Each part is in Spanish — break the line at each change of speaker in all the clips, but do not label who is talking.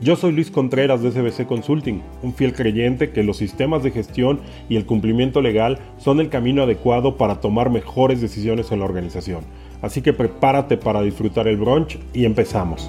Yo soy Luis Contreras de SBC Consulting, un fiel creyente que los sistemas de gestión y el cumplimiento legal son el camino adecuado para tomar mejores decisiones en la organización. Así que prepárate para disfrutar el brunch y empezamos.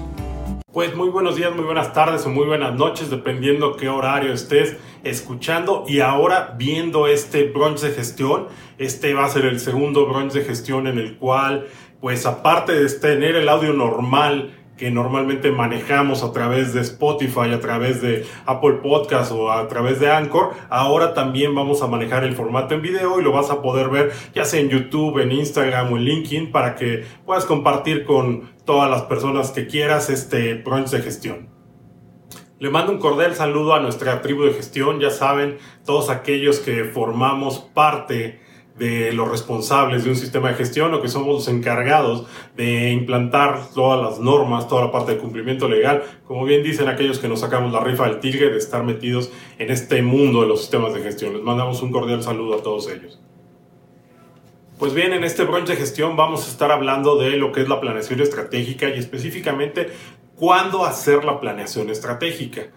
Pues muy buenos días, muy buenas tardes o muy buenas noches, dependiendo qué horario estés escuchando y ahora viendo este brunch de gestión. Este va a ser el segundo brunch de gestión en el cual, pues aparte de tener el audio normal, que normalmente manejamos a través de Spotify, a través de Apple Podcast o a través de Anchor, ahora también vamos a manejar el formato en video y lo vas a poder ver ya sea en YouTube, en Instagram o en LinkedIn para que puedas compartir con todas las personas que quieras este brunch de gestión. Le mando un cordial saludo a nuestra tribu de gestión, ya saben, todos aquellos que formamos parte de los responsables de un sistema de gestión o que somos los encargados de implantar todas las normas, toda la parte de cumplimiento legal, como bien dicen aquellos que nos sacamos la rifa del tigre de estar metidos en este mundo de los sistemas de gestión. Les mandamos un cordial saludo a todos ellos. Pues bien, en este brunch de gestión vamos a estar hablando de lo que es la planeación estratégica y específicamente cuándo hacer la planeación estratégica.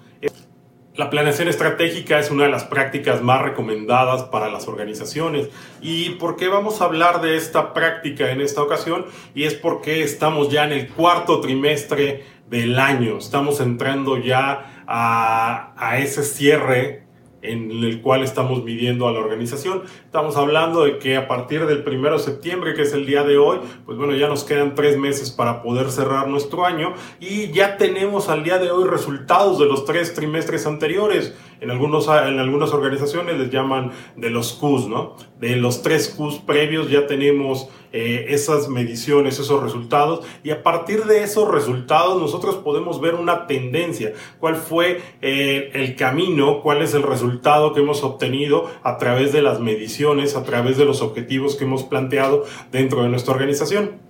La planeación estratégica es una de las prácticas más recomendadas para las organizaciones. ¿Y por qué vamos a hablar de esta práctica en esta ocasión? Y es porque estamos ya en el cuarto trimestre del año. Estamos entrando ya a, a ese cierre en el cual estamos midiendo a la organización. Estamos hablando de que a partir del 1 de septiembre, que es el día de hoy, pues bueno, ya nos quedan tres meses para poder cerrar nuestro año y ya tenemos al día de hoy resultados de los tres trimestres anteriores. En, algunos, en algunas organizaciones les llaman de los Qs, ¿no? De los tres Qs previos ya tenemos eh, esas mediciones, esos resultados, y a partir de esos resultados nosotros podemos ver una tendencia, cuál fue eh, el camino, cuál es el resultado que hemos obtenido a través de las mediciones, a través de los objetivos que hemos planteado dentro de nuestra organización.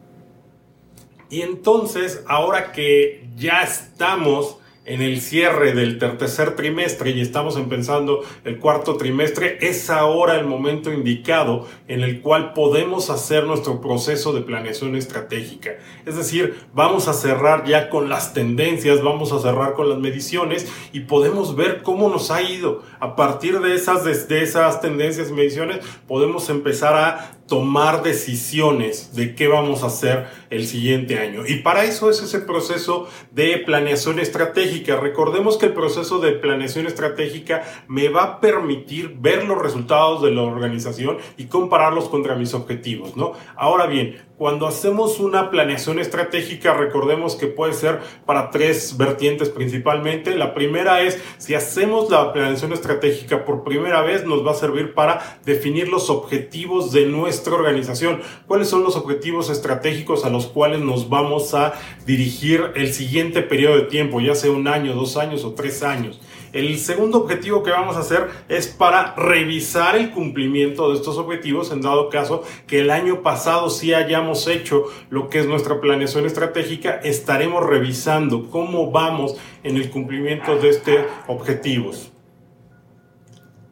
Y entonces, ahora que ya estamos en el cierre del tercer trimestre y estamos empezando el cuarto trimestre, es ahora el momento indicado en el cual podemos hacer nuestro proceso de planeación estratégica. Es decir, vamos a cerrar ya con las tendencias, vamos a cerrar con las mediciones y podemos ver cómo nos ha ido. A partir de esas, de esas tendencias y mediciones, podemos empezar a tomar decisiones de qué vamos a hacer el siguiente año. Y para eso es ese proceso de planeación estratégica. Recordemos que el proceso de planeación estratégica me va a permitir ver los resultados de la organización y compararlos contra mis objetivos, ¿no? Ahora bien, cuando hacemos una planeación estratégica, recordemos que puede ser para tres vertientes principalmente. La primera es, si hacemos la planeación estratégica por primera vez, nos va a servir para definir los objetivos de nuestra organización. ¿Cuáles son los objetivos estratégicos a los cuales nos vamos a dirigir el siguiente periodo de tiempo, ya sea un año, dos años o tres años? El segundo objetivo que vamos a hacer es para revisar el cumplimiento de estos objetivos en dado caso que el año pasado sí hayamos hecho lo que es nuestra planeación estratégica, estaremos revisando cómo vamos en el cumplimiento de estos objetivos.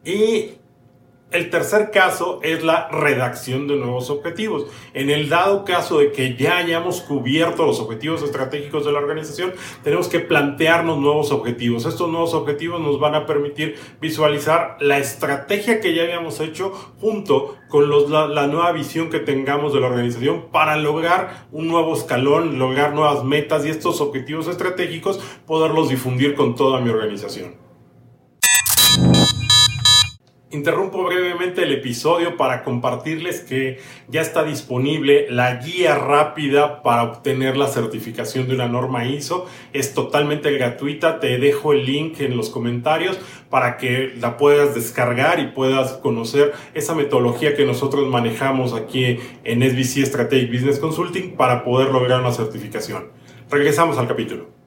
Y el tercer caso es la redacción de nuevos objetivos. En el dado caso de que ya hayamos cubierto los objetivos estratégicos de la organización, tenemos que plantearnos nuevos objetivos. Estos nuevos objetivos nos van a permitir visualizar la estrategia que ya habíamos hecho junto con la, nueva visión que tengamos de la organización para lograr un nuevo escalón, lograr nuevas metas y estos objetivos estratégicos poderlos difundir con toda mi organización. Interrumpo brevemente el episodio para compartirles que ya está disponible la guía rápida para obtener la certificación de una norma ISO. Es totalmente gratuita. Te dejo el link en los comentarios para que la puedas descargar y puedas conocer esa metodología que nosotros manejamos aquí en SBC Strategic Business Consulting para poder lograr una certificación. Regresamos al capítulo.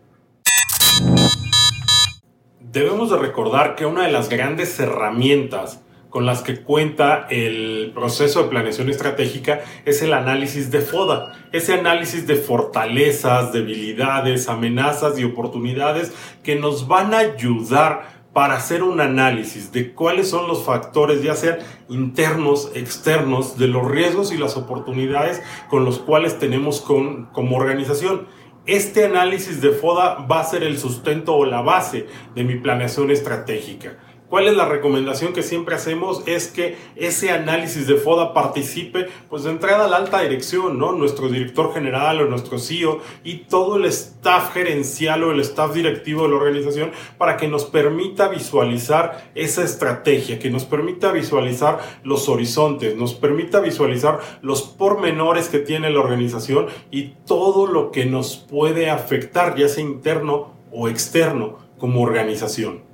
Debemos de recordar que una de las grandes herramientas con las que cuenta el proceso de planeación estratégica es el análisis de FODA, ese análisis de fortalezas, debilidades, amenazas y oportunidades que nos van a ayudar para hacer un análisis de cuáles son los factores, ya sean internos, externos, de los riesgos y las oportunidades con los cuales tenemos con, como organización. Este análisis de FODA va a ser el sustento o la base de mi planeación estratégica. ¿Cuál es la recomendación que siempre hacemos? Es que ese análisis de FODA participe, pues de entrada a la alta dirección, ¿no? Nuestro director general o nuestro CEO y todo el staff gerencial o el staff directivo de la organización para que nos permita visualizar esa estrategia, que nos permita visualizar los horizontes, nos permita visualizar los pormenores que tiene la organización y todo lo que nos puede afectar, ya sea interno o externo, como organización.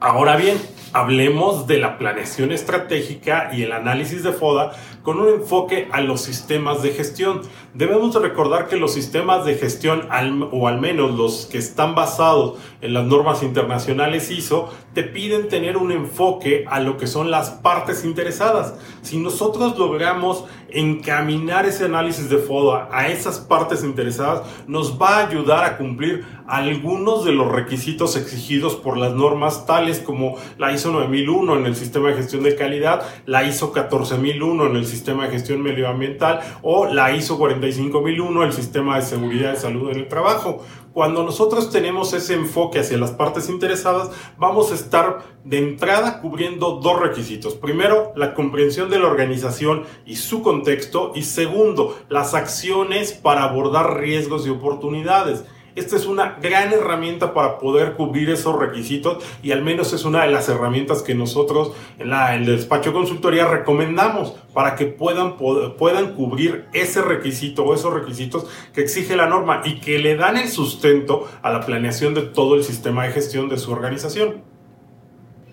Ahora bien, hablemos de la planeación estratégica y el análisis de FODA con un enfoque a los sistemas de gestión. Debemos recordar que los sistemas de gestión, o al menos los que están basados en las normas internacionales ISO, te piden tener un enfoque a lo que son las partes interesadas. Si nosotros logramos encaminar ese análisis de FODA a esas partes interesadas, nos va a ayudar a cumplir algunos de los requisitos exigidos por las normas tales como la ISO 9001 en el sistema de gestión de calidad, la ISO 14001 en el sistema de gestión medioambiental o la ISO 45001 el sistema de seguridad y salud en el trabajo. Cuando nosotros tenemos ese enfoque hacia las partes interesadas, vamos a estar de entrada cubriendo dos requisitos. Primero, la comprensión de la organización y su contexto y segundo, las acciones para abordar riesgos y oportunidades. Esta es una gran herramienta para poder cubrir esos requisitos y al menos es una de las herramientas que nosotros en, la, el despacho de consultoría recomendamos para que puedan, puedan cubrir ese requisito o esos requisitos que exige la norma y que le dan el sustento a la planeación de todo el sistema de gestión de su organización.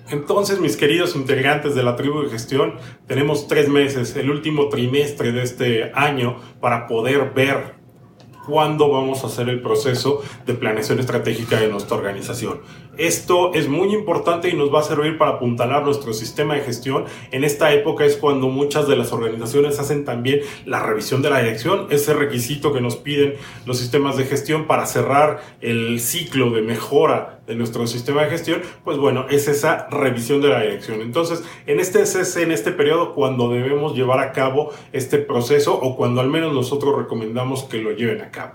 Entonces, mis queridos integrantes de la tribu de gestión, tenemos tres meses, el último trimestre de este año, para poder ver cuándo vamos a hacer el proceso de planeación estratégica de nuestra organización. Esto es muy importante y nos va a servir para apuntalar nuestro sistema de gestión. En esta época es cuando muchas de las organizaciones hacen también la revisión de la dirección, ese requisito que nos piden los sistemas de gestión para cerrar el ciclo de mejora de nuestro sistema de gestión, pues bueno, es esa revisión de la dirección. Entonces, en este es en este periodo cuando debemos llevar a cabo este proceso o cuando al menos nosotros recomendamos que lo lleven a cabo.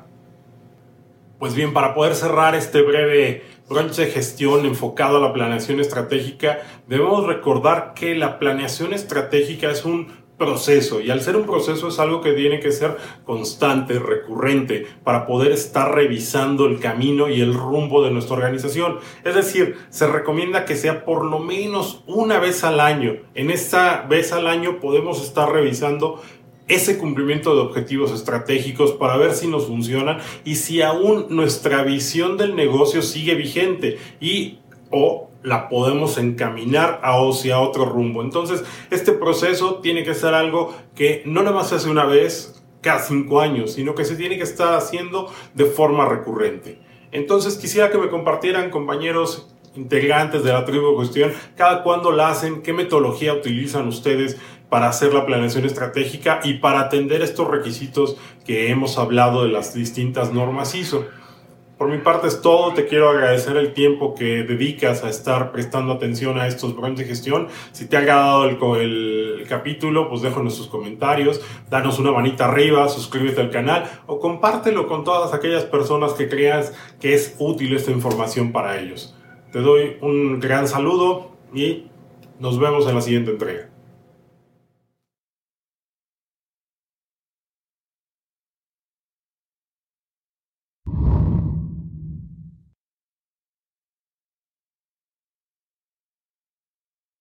Pues bien, para poder cerrar este breve brunch de gestión enfocado a la planeación estratégica, debemos recordar que la planeación estratégica es un proceso y al ser un proceso es algo que tiene que ser constante, recurrente, para poder estar revisando el camino y el rumbo de nuestra organización. Es decir, se recomienda que sea por lo menos una vez al año. En esta vez al año podemos estar revisando ese cumplimiento de objetivos estratégicos para ver si nos funcionan y si aún nuestra visión del negocio sigue vigente y o la podemos encaminar a hacia otro rumbo. Entonces, este proceso tiene que ser algo que no nada más se hace una vez cada cinco años, sino que se tiene que estar haciendo de forma recurrente. Entonces, quisiera que me compartieran, compañeros integrantes de la tribu de cuestión, cada cuándo la hacen, qué metodología utilizan ustedes para hacer la planeación estratégica y para atender estos requisitos que hemos hablado de las distintas normas ISO. Por mi parte es todo, te quiero agradecer el tiempo que dedicas a estar prestando atención a estos programas de gestión. Si te ha agradado el, el capítulo, pues déjanos sus comentarios, danos una manita arriba, suscríbete al canal o compártelo con todas aquellas personas que creas que es útil esta información para ellos. Te doy un gran saludo y nos vemos en la siguiente entrega.